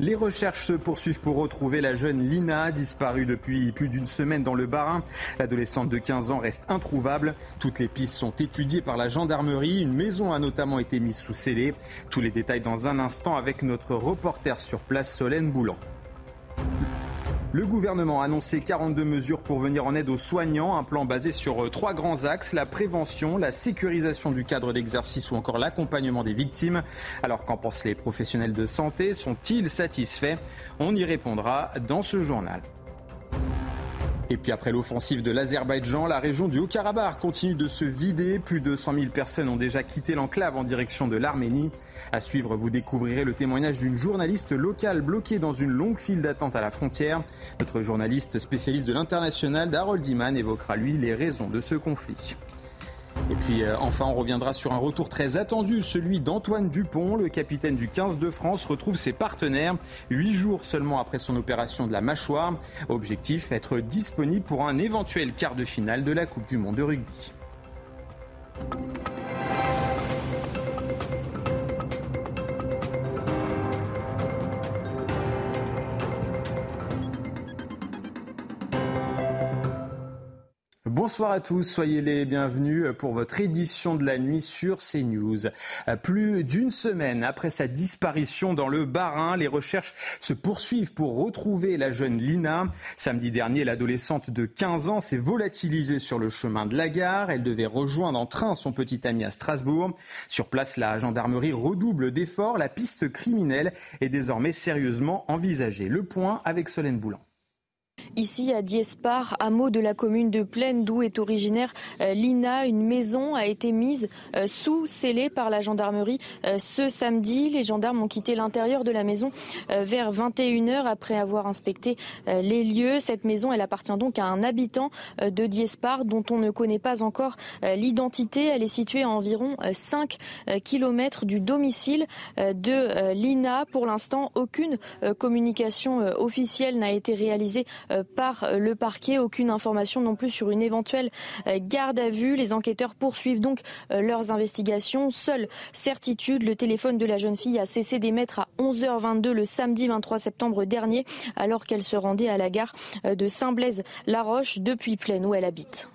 Les recherches se poursuivent pour retrouver la jeune Lina, disparue depuis plus d'une semaine dans le Barin. L'adolescente de 15 ans reste introuvable. Toutes les pistes sont étudiées par la gendarmerie. Une maison a notamment été mise sous scellé. Tous les détails dans un instant avec notre reporter sur place, Solène Boulan. Le gouvernement a annoncé 42 mesures pour venir en aide aux soignants, un plan basé sur euh, trois grands axes, la prévention, la sécurisation du cadre d'exercice ou encore l'accompagnement des victimes. Alors qu'en pensent les professionnels de santé? Sont-ils satisfaits? On y répondra dans ce journal. Et puis après l'offensive de l'Azerbaïdjan, la région du Haut-Karabakh continue de se vider. Plus de 100 000 personnes ont déjà quitté l'enclave en direction de l'Arménie. À suivre, vous découvrirez le témoignage d'une journaliste locale bloquée dans une longue file d'attente à la frontière. Notre journaliste spécialiste de l'international, Darold Diman, évoquera lui les raisons de ce conflit. Et puis euh, enfin, on reviendra sur un retour très attendu, celui d'Antoine Dupont, le capitaine du 15 de France, retrouve ses partenaires huit jours seulement après son opération de la mâchoire. Objectif, être disponible pour un éventuel quart de finale de la Coupe du Monde de rugby. Bonsoir à tous, soyez les bienvenus pour votre édition de la nuit sur CNews. Plus d'une semaine après sa disparition dans le Bas-Rhin, les recherches se poursuivent pour retrouver la jeune Lina. Samedi dernier, l'adolescente de 15 ans s'est volatilisée sur le chemin de la gare. Elle devait rejoindre en train son petit ami à Strasbourg. Sur place, la gendarmerie redouble d'efforts. La piste criminelle est désormais sérieusement envisagée. Le point avec Solène Boulan. Ici, à Diespar, hameau de la commune de Plaine, d'où est originaire euh, Lina, une maison a été mise euh, sous scellée par la gendarmerie euh, ce samedi. Les gendarmes ont quitté l'intérieur de la maison vers 21h après avoir inspecté les lieux. Cette maison, elle appartient donc à un habitant de Diespar dont on ne connaît pas encore l'identité. Elle est située à environ 5 km du domicile de Lina. Pour l'instant, aucune communication officielle n'a été réalisée par le parquet. Aucune information non plus sur une éventuelle euh, garde à vue. Les enquêteurs poursuivent donc euh, leurs investigations. Seule certitude, le téléphone de la jeune fille a cessé d'émettre à 11h22 le samedi 23 septembre dernier, alors qu'elle se rendait à la gare de Saint-Blaise-la-Roche depuis Plaine où elle habite.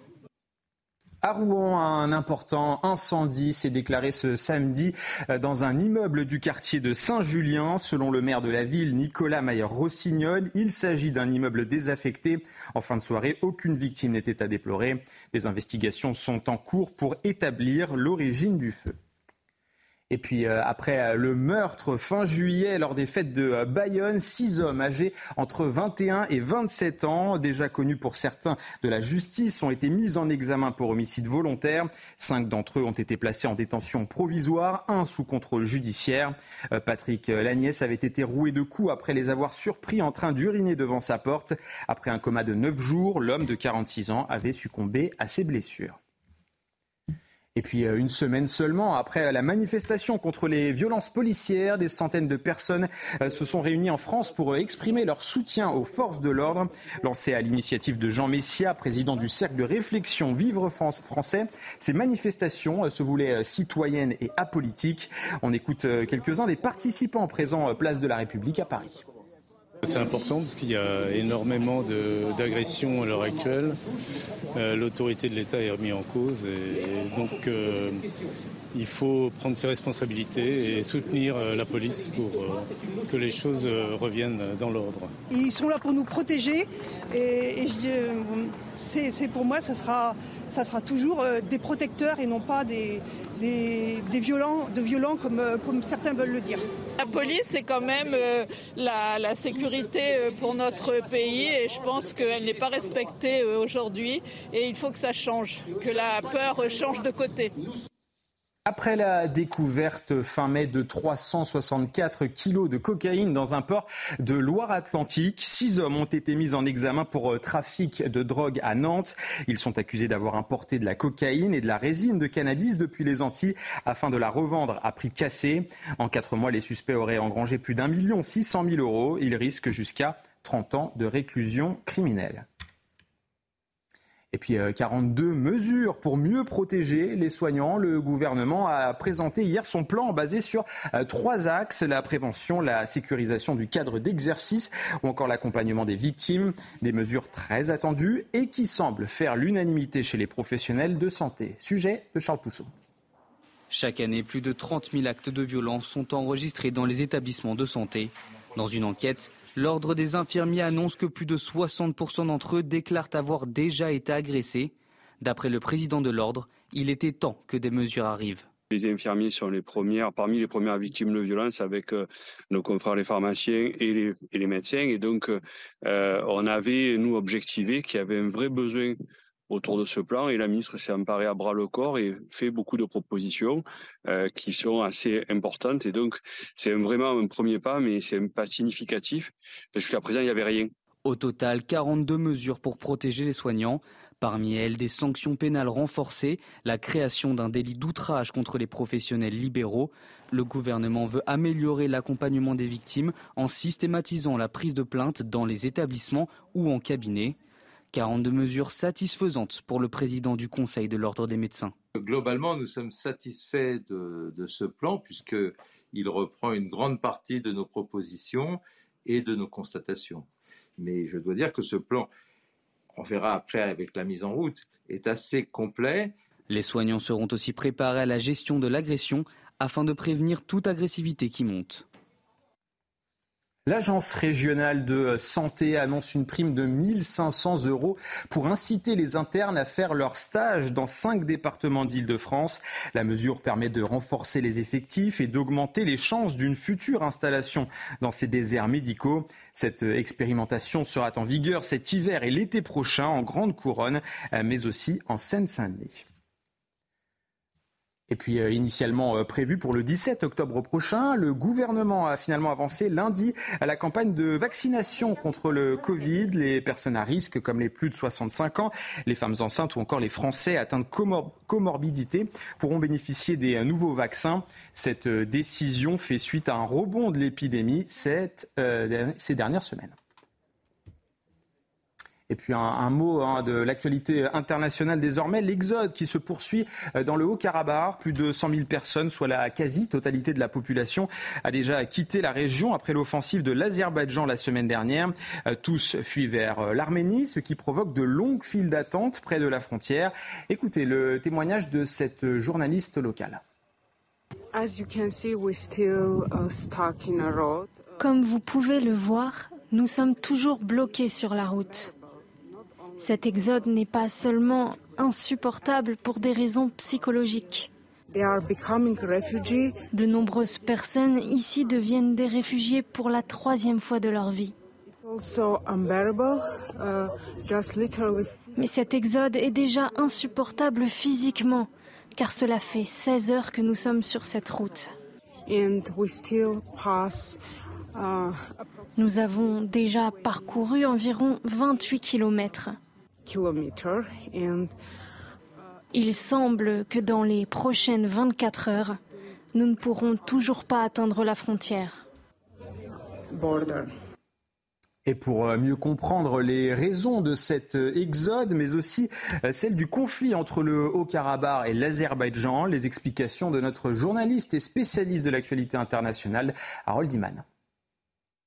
À Rouen, un important incendie s'est déclaré ce samedi euh, dans un immeuble du quartier de Saint-Julien. Selon le maire de la ville, Nicolas Mayer-Rossignol, il s'agit d'un immeuble désaffecté. En fin de soirée, aucune victime n'était à déplorer. Des investigations sont en cours pour établir l'origine du feu. Et puis euh, après euh, le meurtre fin juillet lors des fêtes de euh, Bayonne, six hommes âgés entre 21 et 27 ans, déjà connus pour certains de la justice, ont été mis en examen pour homicide volontaire. Cinq d'entre eux ont été placés en détention provisoire, un sous contrôle judiciaire. Patrick Lagnès avait été roué de coups après les avoir surpris en train d'uriner devant sa porte. Après un coma de neuf jours, l'homme de 46 ans avait succombé à ses blessures. Et puis euh, une semaine seulement après la manifestation contre les violences policières, des centaines de personnes euh, se sont réunies en France pour euh, exprimer leur soutien aux forces de l'ordre. Lancé à l'initiative de Jean Messia, président du cercle de réflexion Vivre France français, ces manifestations se voulaient citoyennes et apolitiques. On écoute quelques-uns des participants présents place de la République à Paris. C'est important parce qu'il y a énormément d'agressions à l'heure actuelle. Euh, l'autorité de l'État est remise en cause et, donc euh, il faut prendre ses responsabilités et soutenir euh, la police pour que les choses reviennent dans l'ordre. Ils sont là pour nous protéger et, c'est pour moi ça sera, ça sera toujours des protecteurs et non pas des, des, violents, de violents comme, comme certains veulent le dire. La police, c'est quand même euh, la, sécurité euh, pour notre pays et je pense qu'elle n'est pas respectée euh, aujourd'hui et il faut que ça change, que la peur change de côté. Après la découverte fin mai de 364 kilos de cocaïne dans un port de Loire-Atlantique, six hommes ont été mis en examen pour euh, trafic de drogue à Nantes. Ils sont accusés d'avoir importé de la cocaïne et de la résine de cannabis depuis les Antilles afin de la revendre à prix cassé. En quatre mois, les suspects auraient engrangé plus d'un million six cent mille euros. Ils risquent jusqu'à 30 ans de réclusion criminelle. Et puis 42 euh, mesures pour mieux protéger les soignants. Le gouvernement a présenté hier son plan basé sur euh, trois axes la prévention, la sécurisation du cadre d'exercice ou encore l'accompagnement des victimes. Des mesures très attendues et qui semblent faire l'unanimité chez les professionnels de santé. Sujet de Charles Pousseau. Chaque année, plus de 30 000 actes de violence sont enregistrés dans les établissements de santé. Dans une enquête, L'Ordre des infirmiers annonce que plus de 60% d'entre eux déclarent avoir déjà été agressés. D'après le président de l'Ordre, il était temps que des mesures arrivent. Les infirmiers sont les premières, parmi les premières victimes de violence avec euh, nos confrères les pharmaciens et les, médecins. Et donc, euh, on avait, nous, objectivé qu'il y avait un vrai besoin autour de ce plan et la ministre s'est emparée à bras le corps et fait beaucoup de propositions euh, qui sont assez importantes et donc c'est vraiment un premier pas mais c'est un pas significatif jusqu'à présent il n'y avait rien. Au total, 42 mesures pour protéger les soignants. Parmi elles, des sanctions pénales renforcées, la création d'un délit d'outrage contre les professionnels libéraux. Le gouvernement veut améliorer l'accompagnement des victimes en systématisant la prise de plainte dans les établissements ou en cabinet. 42 mesures satisfaisantes pour le président du Conseil de l'Ordre des médecins. Globalement, nous sommes satisfaits de, ce plan puisqu'il reprend une grande partie de nos propositions et de nos constatations. Mais je dois dire que ce plan, on verra après avec la mise en route, est assez complet. Les soignants seront aussi préparés à la gestion de l'agression afin de prévenir toute agressivité qui monte. L'Agence régionale de santé annonce une prime de 1500 euros pour inciter les internes à faire leur stage dans cinq départements d'Île-de-France. La mesure permet de renforcer les effectifs et d'augmenter les chances d'une future installation dans ces déserts médicaux. Cette expérimentation sera en vigueur cet hiver et l'été prochain en Grande Couronne, mais aussi en Seine-Saint-Denis. Et puis euh, initialement euh, prévu pour le 17 octobre prochain, le gouvernement a finalement avancé lundi à la campagne de vaccination contre le Covid. Les personnes à risque comme les plus de 65 ans, les femmes enceintes ou encore les Français atteints de comorbidité pourront bénéficier des euh, nouveaux vaccins. Cette décision fait suite à un rebond de l'épidémie ces dernières semaines. Et puis un, mot hein, de l'actualité internationale désormais, l'exode qui se poursuit euh, dans le Haut-Karabakh. Plus de 100 000 personnes, soit la quasi-totalité de la population, a déjà quitté la région après l'offensive de l'Azerbaïdjan la semaine dernière. Euh, tous fuient vers euh, l'Arménie, ce qui provoque de longues files d'attente près de la frontière. Écoutez le témoignage de cette journaliste locale. Comme vous pouvez le voir, nous sommes toujours bloqués sur la route. Cet exode n'est pas seulement insupportable pour des raisons psychologiques. De nombreuses personnes ici deviennent des réfugiés pour la troisième fois de leur vie. Uh, Mais cet exode est déjà insupportable physiquement, car cela fait 16 heures que nous sommes sur cette route. Uh, nous avons déjà parcouru environ 28 kilomètres. Il semble que dans les prochaines 24 heures, nous ne pourrons toujours pas atteindre la frontière. Et pour euh, mieux comprendre les raisons de cet euh, exode, mais aussi euh, celle du conflit entre le Haut-Karabakh et l'Azerbaïdjan, les explications de notre journaliste et spécialiste de l'actualité internationale, Harold Iman.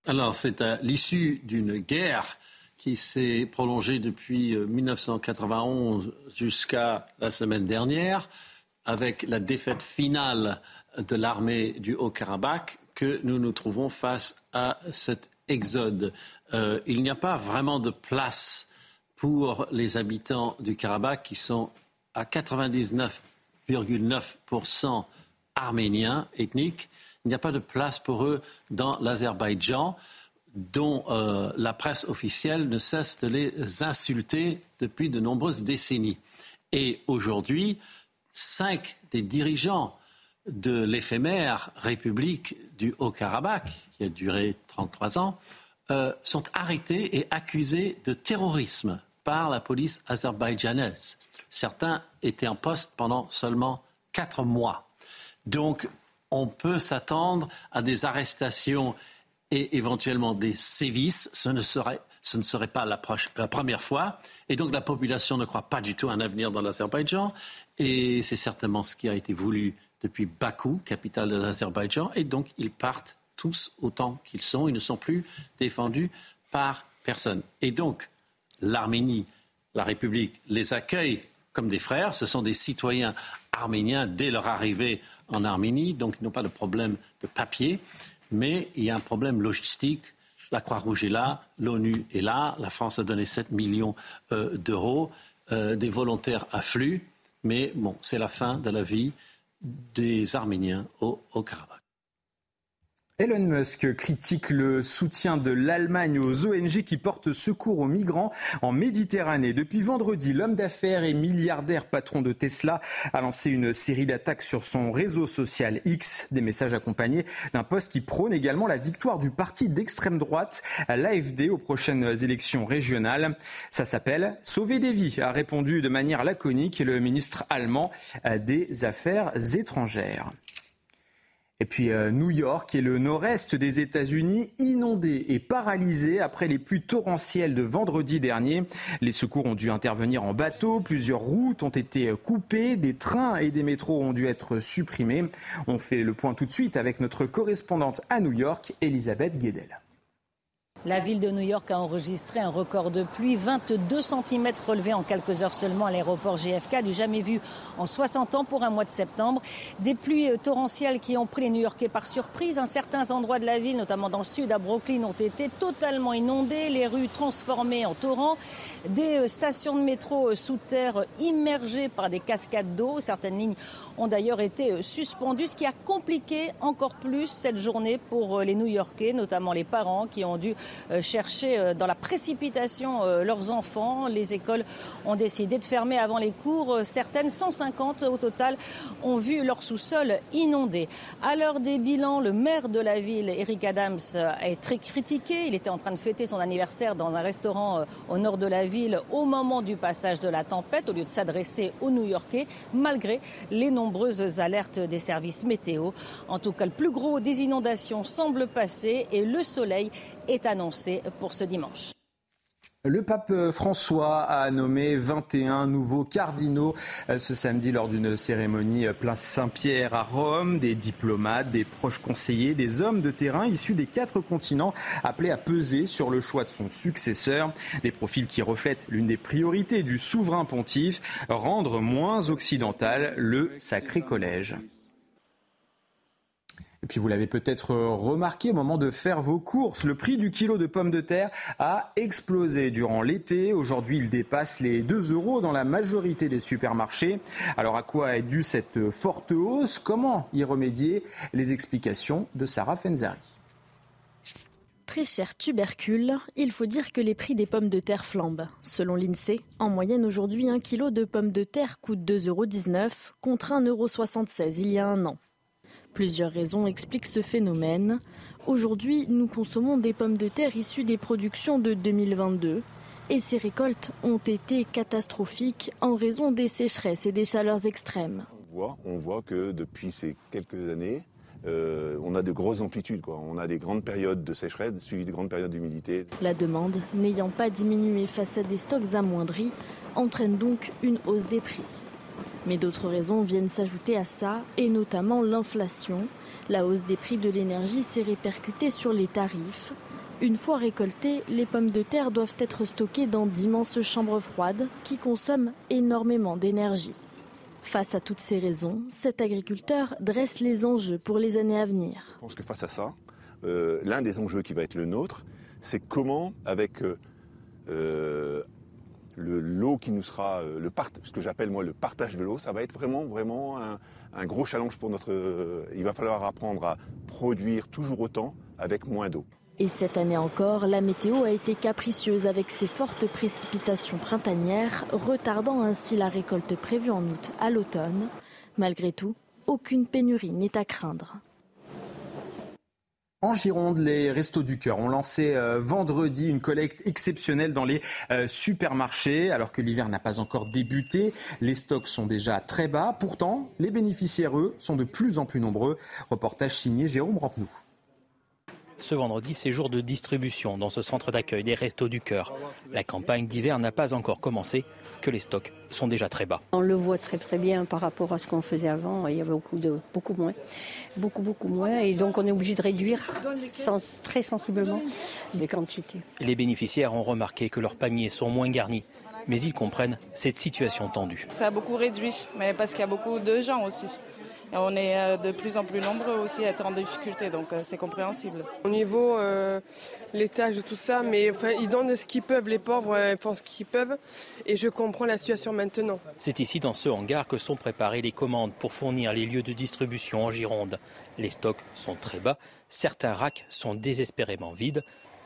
Alors, c'est à l'issue d'une guerre qui s'est prolongé depuis 1991 euh, jusqu'à la semaine dernière, avec la défaite finale de l'armée du Haut-Karabakh, que nous nous trouvons face à cet exode. Euh, il n'y a pas vraiment de place pour les habitants du Karabakh qui sont à 99,9% arméniens ethniques. Il n'y a pas de place pour eux dans l'Azerbaïdjan dont euh, la presse officielle ne cesse de les insulter depuis de nombreuses décennies. Et aujourd'hui, cinq des dirigeants de l'éphémère République du Haut-Karabakh, qui a duré 33 ans, euh, sont arrêtés et accusés de terrorisme par la police azerbaïdjanaise. Certains étaient en poste pendant seulement quatre mois. Donc, on peut s'attendre à des arrestations et éventuellement des sévices. Ce ne serait, ce ne serait pas la, première fois. Et donc, la population ne croit pas du tout à un avenir dans l'Azerbaïdjan. Et c'est certainement ce qui a été voulu depuis Bakou, capitale de l'Azerbaïdjan. Et donc, ils partent tous autant qu'ils sont. Ils ne sont plus défendus par personne. Et donc, l'Arménie, la République, les accueille comme des frères. Ce sont des citoyens arméniens dès leur arrivée en Arménie, donc ils n'ont pas de problème de papier. Mais il y a un problème logistique. La Croix-Rouge est là, l'ONU est là, la France a donné 7 millions euh, d'euros, euh, des volontaires affluent, mais bon, c'est la fin de la vie des Arméniens au, au Karabakh. Elon Musk critique le soutien de l'Allemagne aux ONG qui portent secours aux migrants en Méditerranée. Depuis vendredi, l'homme d'affaires et milliardaire patron de Tesla a lancé une série d'attaques sur son réseau social X, des messages accompagnés d'un poste qui prône également la victoire du parti d'extrême droite, l'AFD, aux prochaines élections régionales. Ça s'appelle Sauver des vies, a répondu de manière laconique le ministre allemand des Affaires étrangères. Et puis euh, New York et le nord-est des États-Unis inondés et paralysés après les pluies torrentielles de vendredi dernier. Les secours ont dû intervenir en bateau, plusieurs routes ont été coupées, des trains et des métros ont dû être supprimés. On fait le point tout de suite avec notre correspondante à New York, Elisabeth Guedel. La ville de New York a enregistré un record de pluie, 22 cm relevés en quelques heures seulement à l'aéroport JFK, du jamais vu en 60 ans pour un mois de septembre. Des pluies torrentielles qui ont pris les New-Yorkais par surprise. certains endroits de la ville, notamment dans le sud, à Brooklyn, ont été totalement inondés, les rues transformées en torrents, des stations de métro sous terre immergées par des cascades d'eau. Certaines lignes ont d'ailleurs été suspendues, ce qui a compliqué encore plus cette journée pour les New-Yorkais, notamment les parents qui ont dû euh, chercher euh, dans la précipitation euh, leurs enfants. Les écoles ont décidé de fermer avant les cours. Certaines, 150 au total, ont vu leur sous-sol inondé. À l'heure des bilans, le maire de la ville, Eric Adams, est très critiqué. Il était en train de fêter son anniversaire dans un restaurant au nord de la ville au moment du passage de la tempête, au lieu de s'adresser aux New-Yorkais, malgré les nombreuses alertes des services météo. En tout cas, le plus gros des inondations semble passer et le soleil est annoncé pour ce dimanche. Le pape François a nommé 21 nouveaux cardinaux euh, ce samedi lors d'une cérémonie place Saint-Pierre à Rome. Des diplomates, des proches conseillers, des hommes de terrain issus des quatre continents appelés à peser sur le choix de son successeur. Des profils qui reflètent l'une des priorités du souverain pontife, rendre moins occidental le Sacré Collège. Et puis vous l'avez peut-être remarqué au moment de faire vos courses, le prix du kilo de pommes de terre a explosé durant l'été. Aujourd'hui, il dépasse les 2 euros dans la majorité des supermarchés. Alors à quoi est due cette forte hausse? Comment y remédier? Les explications de Sarah Fenzari. Très cher tubercule, il faut dire que les prix des pommes de terre flambent. Selon l'INSEE, en moyenne aujourd'hui, un kilo de pommes de terre coûte 2,19 euros contre 1,76 euros il y a un an. Plusieurs raisons expliquent ce phénomène. Aujourd'hui, nous consommons des pommes de terre issues des productions de 2022 et ces récoltes ont été catastrophiques en raison des sécheresses et des chaleurs extrêmes. On voit, on voit que depuis ces quelques années, euh, on a de grosses amplitudes. Quoi. On a des grandes périodes de sécheresse suivies de grandes périodes d'humidité. La demande, n'ayant pas diminué face à des stocks amoindris, entraîne donc une hausse des prix. Mais d'autres raisons viennent s'ajouter à ça, et notamment l'inflation. La hausse des prix de l'énergie s'est répercutée sur les tarifs. Une fois récoltées, les pommes de terre doivent être stockées dans d'immenses chambres froides qui consomment énormément d'énergie. Face à toutes ces raisons, cet agriculteur dresse les enjeux pour les années à venir. Je pense que face à ça, euh, l'un des enjeux qui va être le nôtre, c'est comment, avec euh, euh, le qui nous sera, euh, ce que j'appelle moi le partage de l'eau, ça va être vraiment vraiment un, un gros challenge pour notre. Euh, il va falloir apprendre à produire toujours autant avec moins d'eau. Et cette année encore, la météo a été capricieuse avec ses fortes précipitations printanières, retardant ainsi la récolte prévue en août à l'automne. Malgré tout, aucune pénurie n'est à craindre. En Gironde, les Restos du Cœur ont lancé euh, vendredi une collecte exceptionnelle dans les euh, supermarchés. Alors que l'hiver n'a pas encore débuté, les stocks sont déjà très bas. Pourtant, les bénéficiaires, eux, sont de plus en plus nombreux. Reportage signé Jérôme Rampenou. Ce vendredi, c'est jour de distribution dans ce centre d'accueil des Restos du Cœur. La campagne d'hiver n'a pas encore commencé, que les stocks sont déjà très bas. On le voit très très bien par rapport à ce qu'on faisait avant. Il y avait beaucoup, de, beaucoup moins. Beaucoup, beaucoup moins. Et donc on est obligé de réduire très sensiblement les quantités. Les bénéficiaires ont remarqué que leurs paniers sont moins garnis mais ils comprennent cette situation tendue. Ça a beaucoup réduit, mais parce qu'il y a beaucoup de gens aussi on est euh, de plus en plus nombreux aussi à être en difficulté, donc euh, c'est compréhensible. Au niveau euh, l'étage, tout ça, mais enfin, ils donnent ce qu'ils peuvent, les pauvres ils font ce qu'ils peuvent, et je comprends la situation maintenant. C'est ici, dans ce hangar, que sont préparées les commandes pour fournir les lieux de distribution en Gironde. Les stocks sont très bas, certains racks sont désespérément vides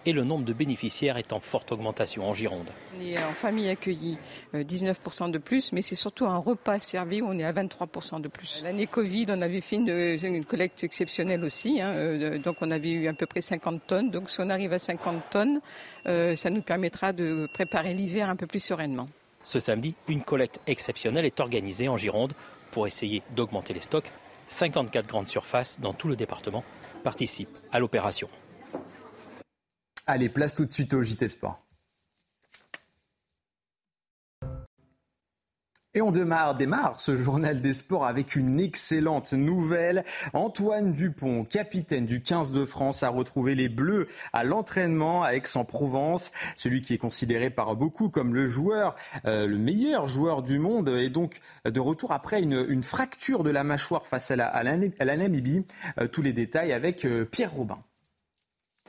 et le nombre de bénéficiaires est en forte augmentation en Gironde. On est en famille accueillie 19% euh, de plus, mais c'est surtout un repas servi où on est à 23% de plus. L'année Covid, on avait fait une, collecte exceptionnelle aussi, hein, euh, donc on avait eu à peu près 50 tonnes. Donc si on arrive à 50 tonnes, euh, ça nous permettra de préparer l'hiver un peu plus sereinement. Ce samedi, une collecte exceptionnelle est organisée en Gironde pour essayer d'augmenter les stocks. 54 grandes surfaces dans tout le département participent à l'opération. Allez, place tout de suite au JT Sport. Et on démarre, démarre ce journal des sports avec une excellente nouvelle. Antoine Dupont, capitaine du 15 de France, a retrouvé les Bleus à l'entraînement à Aix-en-Provence. Celui qui est considéré par beaucoup comme le joueur, euh, le meilleur joueur du monde, est donc de retour après une, fracture de la mâchoire face à la, Namibie. Euh, tous les détails avec euh, Pierre Robin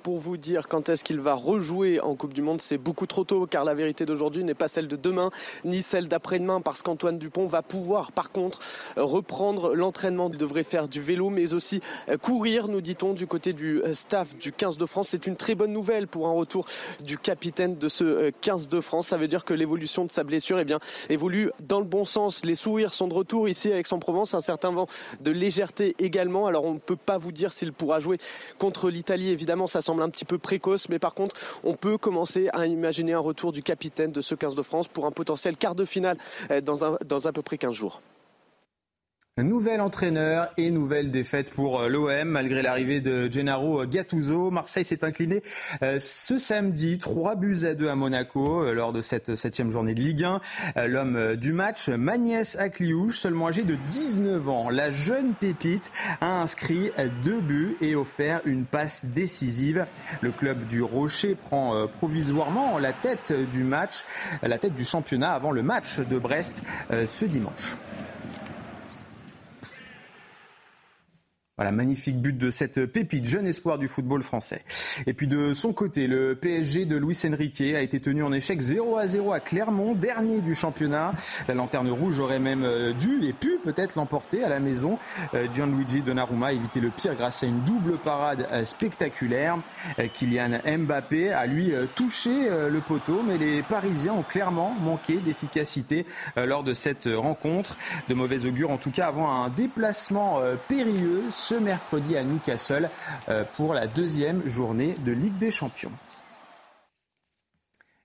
pour vous dire quand est-ce qu'il va rejouer en Coupe du Monde. C'est beaucoup trop tôt car la vérité d'aujourd'hui n'est pas celle de demain ni celle d'après-demain parce qu'Antoine Dupont va pouvoir par contre reprendre l'entraînement. Il devrait faire du vélo mais aussi courir, nous dit-on, du côté du staff du 15 de France. C'est une très bonne nouvelle pour un retour du capitaine de ce 15 de France. Ça veut dire que l'évolution de sa blessure eh bien, évolue dans le bon sens. Les sourires sont de retour ici à Aix-en-Provence. Un certain vent de légèreté également. Alors on ne peut pas vous dire s'il pourra jouer contre l'Italie. Évidemment, ça semble un petit peu précoce, mais par contre, on peut commencer à imaginer un retour du capitaine de ce 15 de France pour un potentiel quart de finale euh, dans, un, dans à peu près 15 jours. Nouvel entraîneur et nouvelle défaite pour euh, l'OM malgré l'arrivée de Gennaro Gattuso. Marseille s'est incliné euh, ce samedi 3 buts à 2 à Monaco euh, lors de cette septième journée de Ligue 1. L'homme du match, Magnès Akliouche, seulement âgé de 19 ans, la jeune pépite a inscrit deux buts et offert une passe décisive. Le club du Rocher prend provisoirement la tête du match, la tête du championnat avant le match de Brest ce dimanche. Voilà, magnifique but de cette pépite, jeune espoir du football français. Et puis de son côté, le PSG de Luis Enrique a été tenu en échec 0 à 0 à Clermont, dernier du championnat. La lanterne rouge aurait même euh, dû et pu peut-être l'emporter à la maison. Euh, Gianluigi Donnarumma a évité le pire grâce à une double parade euh, spectaculaire. Kylian Mbappé a lui touché le poteau, mais les Parisiens ont clairement manqué d'efficacité lors de cette rencontre. De mauvais augure en tout cas avant un déplacement périlleux ce mercredi à Newcastle euh, pour la deuxième journée de Ligue des Champions.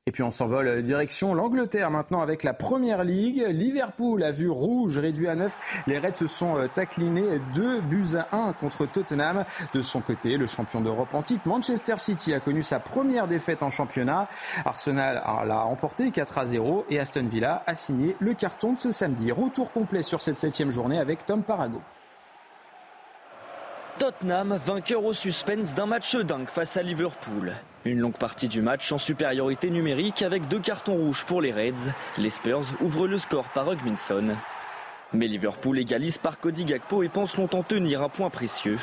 Et puis on s'envole euh, direction l'Angleterre maintenant avec la Première Ligue. Liverpool a vu rouge réduit à 9. Les Reds se sont euh, taclinés 2 buts à 1 contre Tottenham. De son côté, le champion d'Europe en titre, Manchester City, a connu sa première défaite en championnat. Arsenal l'a emporté 4 à 0 et Aston Villa a signé le carton de ce samedi. Retour complet sur cette septième journée avec Tom Parago. Tottenham, vainqueur au suspense d'un match dingue face à Liverpool. Une longue partie du match en supériorité numérique avec deux cartons rouges pour les Reds. Les Spurs ouvrent le score par Hugminson. Mais Liverpool égalise par Cody Gakpo et pense longtemps tenir un point précieux.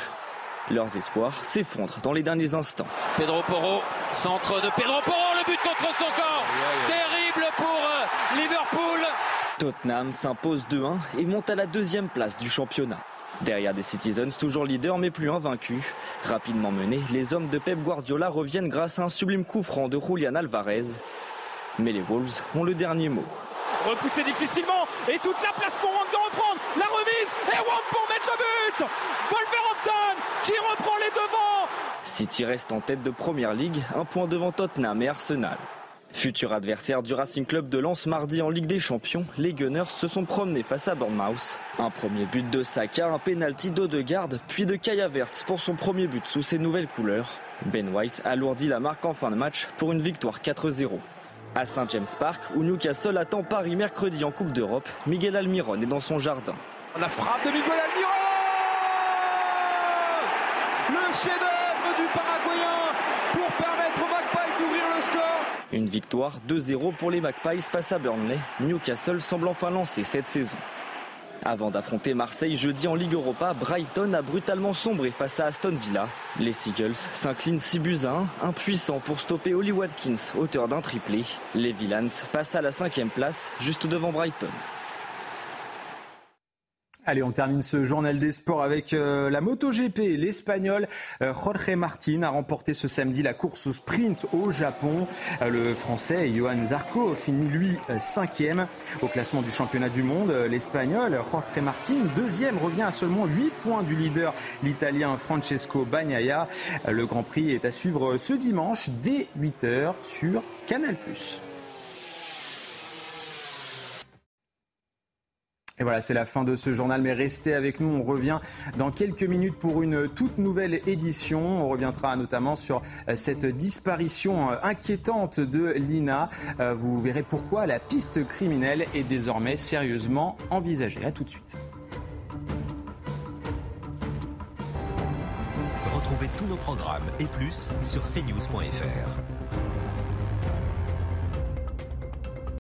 Leurs espoirs s'effondrent dans les derniers instants. Pedro Porro, centre de Pedro Porro, le but contre son corps. Terrible pour euh, Liverpool. Tottenham s'impose 2-1 et monte à la deuxième place du championnat. Derrière des Citizens, toujours leader mais plus invaincu. Rapidement menés, les hommes de Pep Guardiola reviennent grâce à un sublime coup franc de Julian Alvarez. Mais les Wolves ont le dernier mot. Repoussé difficilement et toute la place pour Wang de reprendre. La remise et Wang pour mettre le but. Wolverhampton qui reprend les devants. City reste en tête de première ligue, un point devant Tottenham et Arsenal. Futur adversaire du Racing Club de Lens mardi en Ligue des Champions, les Gunners se sont promenés face à Bournemouth. Un premier but de Saka, un penalty d'Odegaard, puis de Kaya Verts pour son premier but sous ses nouvelles couleurs. Ben White alourdit la marque en fin de match pour une victoire 4-0. À Saint James Park, où Newcastle attend Paris mercredi en Coupe d'Europe, Miguel Almiron est dans son jardin. La frappe de Miguel Almiron Le chef-d'œuvre du Paraguayen pour permettre Magpies d'ouvrir le. Une victoire 2-0 pour les Magpies face à Burnley. Newcastle semble enfin lancer cette saison. Avant d'affronter Marseille jeudi en Ligue Europa, Brighton a brutalement sombré face à Aston Villa. Les Seagulls s'inclinent 6 buts à 1, impuissants pour stopper Holly Watkins, auteur d'un triplé. Les Villans passent à la cinquième place, juste devant Brighton. Allez, on termine ce journal des sports avec euh, la MotoGP. L'Espagnol euh, Jorge Martin a remporté ce samedi la course au sprint au Japon. Euh, le Français Johan Zarco finit lui cinquième au classement du championnat du monde. L'Espagnol Jorge Martin, deuxième, revient à seulement 8 points du leader, l'Italien Francesco Bagnaia. Le Grand Prix est à suivre ce dimanche dès 8h sur Canal+. Et voilà, c'est la fin de ce journal, mais restez avec nous. On revient dans quelques minutes pour une toute nouvelle édition. On reviendra notamment sur euh, cette disparition euh, inquiétante de Lina. Euh, vous verrez pourquoi la piste criminelle est désormais sérieusement envisagée. A tout de suite. Retrouvez tous nos programmes et plus sur cnews.fr.